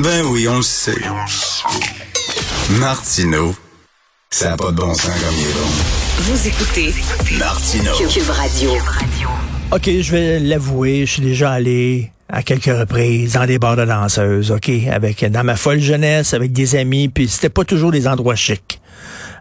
Ben oui, on le sait. Martineau, ça n'a pas de bon sens comme il est bon. Vous écoutez Martineau. Cube Radio. OK, je vais l'avouer, je suis déjà allé à quelques reprises dans des bars de danseuses, OK, avec dans ma folle jeunesse, avec des amis, puis c'était pas toujours des endroits chics.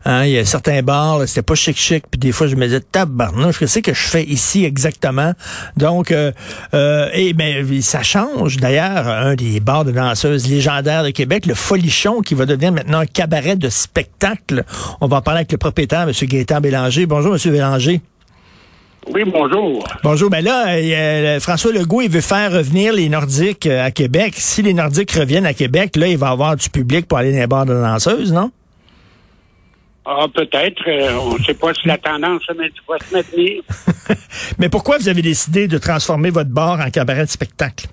Hein, il y a certains bars, là, c'était pas chic chic, puis des fois je me disais tabarnouche, qu'est-ce que je fais ici exactement? Donc euh, euh, et ben ça change d'ailleurs un des bars de danseuses légendaires de Québec, le Folichon qui va devenir maintenant un cabaret de spectacle. On va en parler avec le propriétaire M. Gaétan Bélanger. Bonjour M. Bélanger. Oui, bonjour. Bonjour. Ben là, euh, François Legault, il veut faire revenir les Nordiques euh, à Québec. Si les Nordiques reviennent à Québec, là, il va y avoir du public pour aller dans les bars de danseuses, non? Ah, peut-être. euh, on ne sait pas si la tendance va se maintenir. Mais pourquoi vous avez décidé de transformer votre bar en cabaret de spectacle?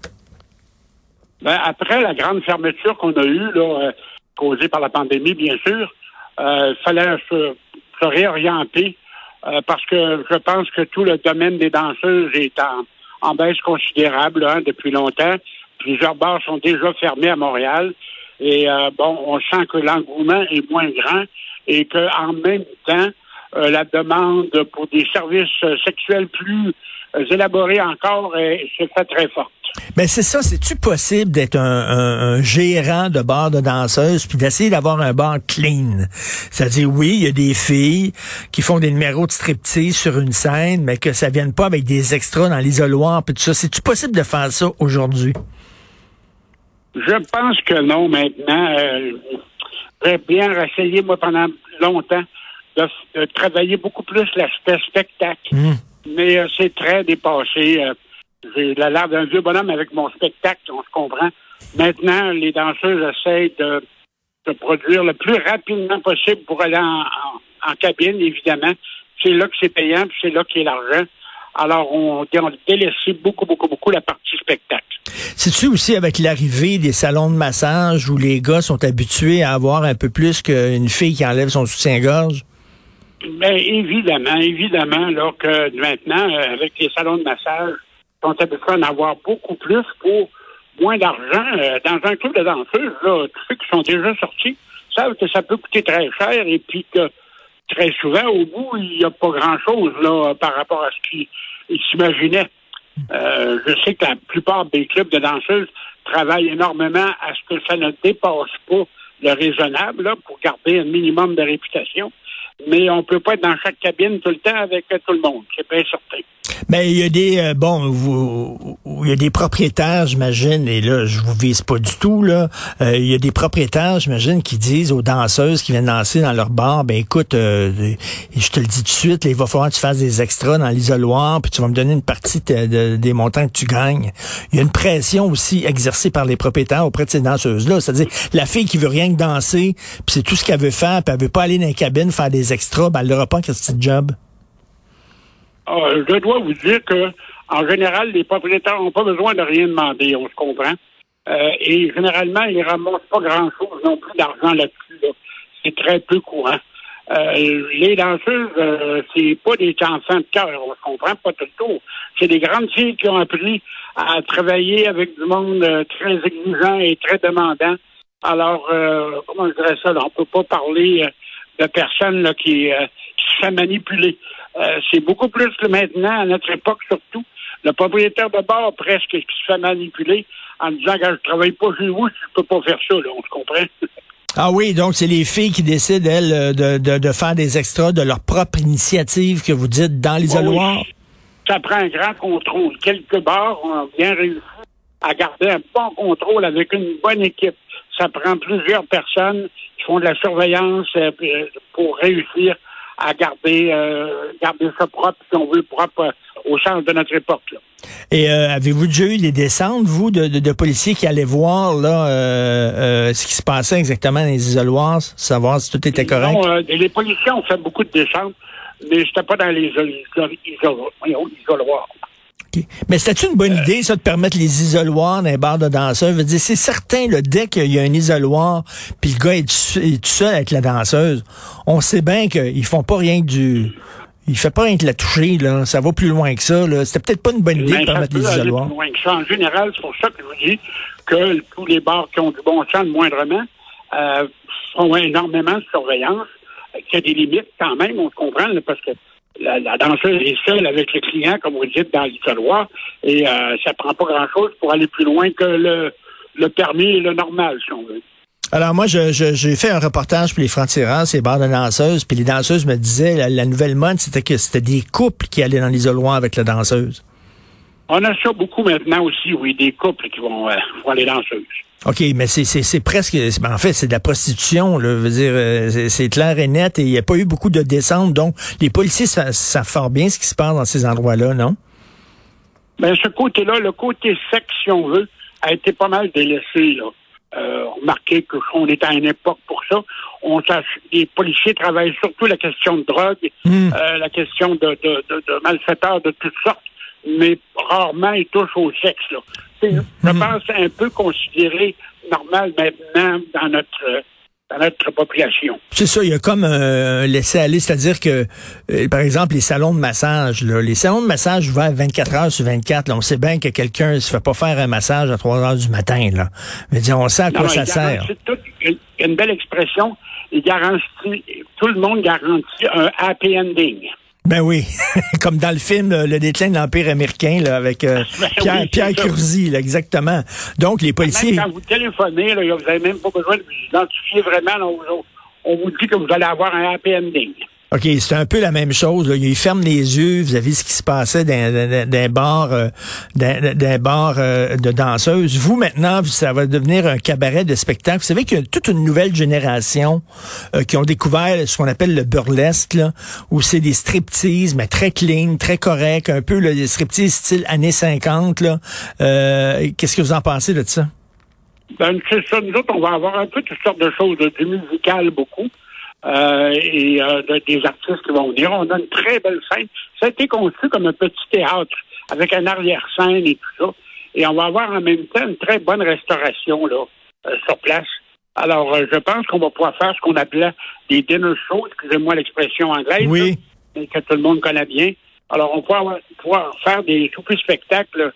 Ben, après la grande fermeture qu'on a eue, là, euh, causée par la pandémie, bien sûr, il fallait se, se réorienter euh, parce que je pense que tout le domaine des danseuses est en, en baisse considérable hein, depuis longtemps. Plusieurs bars sont déjà fermés à Montréal. Et euh, bon, on sent que l'engouement est moins grand et qu'en même temps, euh, la demande pour des services sexuels plus euh, élaborés encore est, se fait très forte. Ben c'est ça, c'est-tu possible d'être un, un- un gérant de bar de danseuse puis d'essayer d'avoir un bar clean? C'est-à-dire, oui, il y a des filles qui font des numéros de striptease sur une scène, mais que ça vienne pas avec des extras dans l'isoloir puis tout ça. C'est-tu possible de faire ça aujourd'hui? Je pense que non maintenant. Euh, J'aurais bien essayé, moi, pendant longtemps, de, de travailler beaucoup plus l'aspect spectacle. Hmm. Mais euh, c'est très dépassé. Euh, J'ai la l'air d'un vieux bonhomme avec mon spectacle, on se comprend. Maintenant, les danseuses essayent de, de produire le plus rapidement possible pour aller en, en- en cabine, évidemment. C'est là que c'est payant, puis c'est là qu'il y a l'argent. Alors, on, on a délaissé beaucoup, beaucoup, beaucoup la partie spectacle. C'est-tu aussi avec l'arrivée des salons de massage où les gars sont habitués à avoir un peu plus qu'une fille qui enlève son soutien-gorge? Bien, évidemment, évidemment, là, que maintenant, euh, avec les salons de massage, on sont habitués à en avoir beaucoup plus pour moins d'argent. Euh, dans un club de danseuses, là, tous ceux qui sont déjà sortis savent que ça peut coûter très cher et puis que très souvent, au bout, il n'y a pas grand-chose là par rapport à ce qu'ils ils s'imaginaient. Euh, je sais que la plupart des clubs de danseuses travaillent énormément à ce que ça ne dépasse pas le raisonnable là, pour garder un minimum de réputation. Mais on peut pas être dans chaque cabine tout le temps avec euh, tout le monde, c'est bien certain. Ben, il y a des euh, bon, il y a des propriétaires, j'imagine, et là, je vous vise pas du tout là. Euh, il y a des propriétaires, j'imagine, qui disent aux danseuses qui viennent danser dans leur bar, ben écoute, je te le dis tout de suite, là, il va falloir que tu fasses des extras dans l'isoloir, puis tu vas me donner une partie de- de- des montants que tu gagnes. Il y a une pression aussi exercée par les propriétaires auprès de ces danseuses-là. C'est-à-dire, la fille qui veut rien que danser, puis c'est tout ce qu'elle veut faire, puis elle veut pas aller dans les cabines faire des extras, ben elle n'aura pas un petit job. Ah, je dois vous dire que, en général, les propriétaires n'ont pas besoin de rien demander, on se comprend. Euh, et généralement, ils ramassent pas grand-chose non plus d'argent là-dessus. là. C'est très peu courant. Euh, les danseuses, euh, c'est pas des enfants de cœur, on se comprend pas tout le tour. C'est des grandes filles qui ont appris à travailler avec du monde euh, très exigeant et très demandant. Alors, comment je dirais ça, là, on peut pas parler de personnes là, qui, euh, qui se font manipuler. Euh, c'est beaucoup plus que maintenant, à notre époque surtout, le propriétaire de bar presque qui se fait manipuler en disant que je travaille pas chez vous, je peux pas faire ça, là, on se comprend. Ah oui, donc c'est les filles qui décident, elles, euh, de, de, de faire des extras de leur propre initiative que vous dites dans l'isoloir. Oui, ça prend un grand contrôle. Quelques bars ont bien réussi à garder un bon contrôle avec une bonne équipe. Ça prend plusieurs personnes qui font de la surveillance euh, euh, pour réussir à garder, euh, garder ça propre, si on veut, propre au sens de notre époque. là. Et euh, avez-vous déjà eu des descentes, vous, de, de, de policiers qui allaient voir là euh, euh, ce qui se passait exactement dans les isoloirs, savoir si tout était correct? Non, les policiers ont fait beaucoup de descentes, mais j'étais pas dans les isoloirs. OK. Mais c'était une bonne idée, ça, de permettre les isoloirs dans les bars de danseurs? Je veux dire, c'est certain, là, dès qu'il y a un isoloir, puis le gars est, tout- est tout seul avec la danseuse, on sait bien qu'ils font pas rien que du... Il fait pas rien que la toucher, là. Ça va plus loin que ça, là. C'était peut-être pas une bonne idée Mais de ça permettre les isoloirs. plus loin que ça. En général, c'est pour ça que je vous dis que tous les bars qui ont du bon sens, moindrement, euh, font énormément de surveillance, euh, qu'il y a des limites quand même, on se comprend, là, parce que la, danseuse est seule avec le client, comme vous dites, dans l'isoloir, et euh, ça prend pas grand-chose pour aller plus loin que le, permis et le normal, si on veut. Alors moi, je- je- j'ai fait un reportage pour les francs-tireurs, ces bars de danseuses, puis les danseuses me disaient, la, la nouvelle mode, c'était que c'était des couples qui allaient dans l'isoloir avec la danseuse. On a ça beaucoup maintenant aussi, oui, des couples qui vont euh, voir les danseuses. OK, mais c'est, presque, ben, en fait, c'est de la prostitution, là. Je veux dire, euh, c'est, clair et net, et il n'y a pas eu beaucoup de descentes, donc les policiers sa- savent fort bien ce qui se passe dans ces endroits-là, non? Ben, ce côté-là, le côté sexe, si on veut, a été pas mal délaissé, là. Euh, remarquez que on est à une époque pour ça. On les policiers travaillent surtout la question de drogue, Hmm. euh, la question de, de, de, de malfaiteurs de toutes sortes, mais rarement ils touchent au sexe. Là. C'est, Je pense un peu considéré normal maintenant dans notre euh, dans notre population. C'est ça, il y a comme un laisser-aller, c'est-à-dire que, euh, par exemple, les salons de massage, là, les salons de massage ouverts 24 heures sur 24, là, on sait bien que quelqu'un ne se fait pas faire un massage à 3 heures du matin. Là. Mais on sait à quoi Non, ça sert. tout- a une belle expression. Il garantit, tout le monde garantit un happy ending. Ben oui, comme dans le film euh, Le déclin de l'Empire américain là, avec euh, Ben Pierre, oui, Pierre. Curzi, là, exactement. Donc, les policiers... Même quand vous téléphonez, là, vous n'avez même pas besoin de vous identifier vraiment. là, on, on vous dit que vous allez avoir un happy ending. OK, c'est un peu la même chose. Là. Ils ferment les yeux vis-à-vis ce qui se passait dans, dans, dans un bar, euh, dans, dans un bar euh, de danseuses. Vous, maintenant, ça va devenir un cabaret de spectacle. Vous savez qu'il y a toute une nouvelle génération euh, qui ont découvert ce qu'on appelle le burlesque, là, où c'est des striptease, mais très clean, très correct, un peu là, des striptease style années 50. Là. Euh, Qu'est-ce que vous en pensez de ça? Ben, c'est ça. Nous autres, on va avoir un peu toutes sortes de choses, du musical beaucoup, euh, et euh, de- des artistes qui vont venir. On a une très belle scène. Ça a été conçu comme un petit théâtre, avec un arrière-scène et tout ça. Et on va avoir en même temps une très bonne restauration là, euh, sur place. Alors, euh, je pense qu'on va pouvoir faire ce qu'on appelait des dinner shows, excusez-moi l'expression anglaise, Oui. là, mais que tout le monde connaît bien. Alors, on va pouvoir, pouvoir faire des soupers spectacles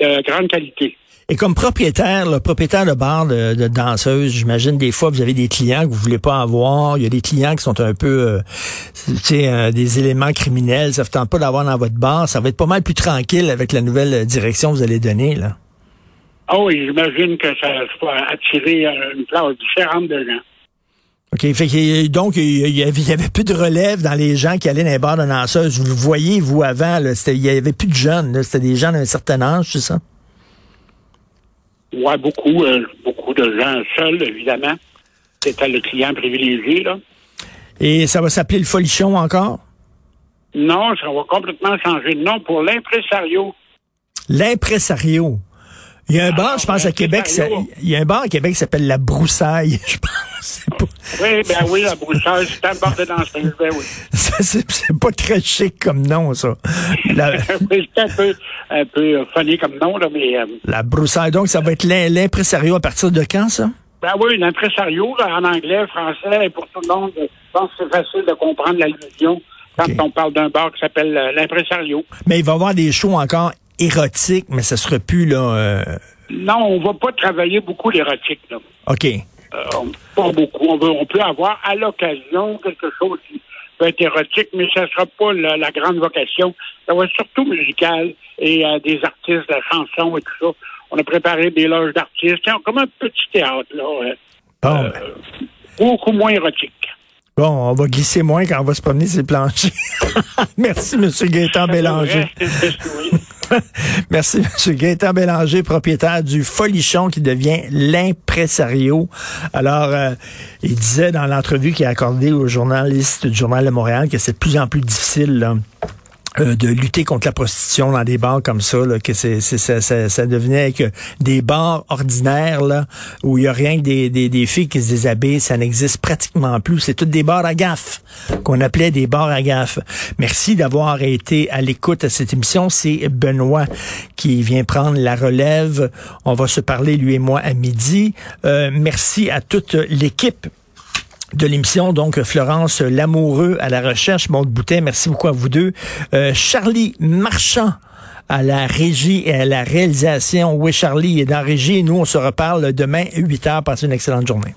de grande qualité. Et comme propriétaire, le propriétaire de bar de, de danseuse, j'imagine des fois vous avez des clients que vous voulez pas avoir. Il y a des clients qui sont un peu, euh, tu sais, euh, des éléments criminels. Ça ne tente pas d'avoir dans votre bar. Ça va être pas mal plus tranquille avec la nouvelle euh, direction que vous allez donner là. Ah oui, j'imagine que ça va attirer une classe différente de gens. OK. Fait que, donc, il y, avait, il y avait plus de relève dans les gens qui allaient dans les bars de danseuses. Vous le voyez, vous, avant, là, il y avait plus de jeunes. C'était des gens d'un certain âge, c'est ça? Ouais, beaucoup, euh, beaucoup de gens seuls, évidemment. C'était le client privilégié, là. Et ça va s'appeler le folichon encore? Non, ça va complètement changer de nom pour l'impresario. L'impresario. Il y a un bar, Alors, je pense, à Québec, il y a un bar à Québec qui s'appelle La Broussaille, je pense. Pas, Oui, ben oui, la broussaille, c'est un bord de danseuse, ben oui. c'est, pas très chic comme nom, ça. La, c'est un peu, un peu funny comme nom, là, mais... euh, la Broussaille. Donc, ça va être l'im- l'impresario à partir de quand, ça? ben oui, l'impresario, en anglais, français, pour tout le monde, je pense que c'est facile de comprendre l'allusion quand on parle d'un bar qui s'appelle euh, l'impresario. Mais il va y avoir des shows encore érotiques, mais ça sera plus, là, euh, Non, on va pas travailler beaucoup l'érotique, là. OK. Euh, pas beaucoup. On, veut, on peut avoir à l'occasion quelque chose qui peut être érotique, mais ça ne sera pas la, la grande vocation. Ça va être surtout musical et euh, des artistes, la chanson et tout ça. On a préparé des loges d'artistes, comme un petit théâtre, là. euh, Bon, euh, ben, beaucoup moins érotique. bon, on va glisser moins quand on va se promener sur les planchers. Merci, M. Gaétan Bélanger. Merci, M. Gaétan Bélanger, propriétaire du Folichon qui devient l'impresario. Alors, euh, il disait dans l'entrevue qu'il a accordée aux journalistes du Journal de Montréal que c'est de plus en plus difficile euh, de lutter contre la prostitution dans des bars comme ça, là, que c'est, ça, ça, ça devenait que des bars ordinaires là, où il y a rien que des, des, des filles qui se déshabillent, ça n'existe pratiquement plus. C'est toutes des bars à gaffe qu'on appelait des bars à gaffe. Merci d'avoir été à l'écoute à cette émission. C'est Benoît qui vient prendre la relève. On va se parler lui et moi à midi. Euh, merci à toute l'équipe de l'émission. Donc, Florence Lamoureux à la recherche, Maud Boutet, merci beaucoup à vous deux. Euh, Charlie Marchand à la régie et à la réalisation. Oui, Charlie est dans la régie nous, on se reparle demain, 8 heures. Passez une excellente journée.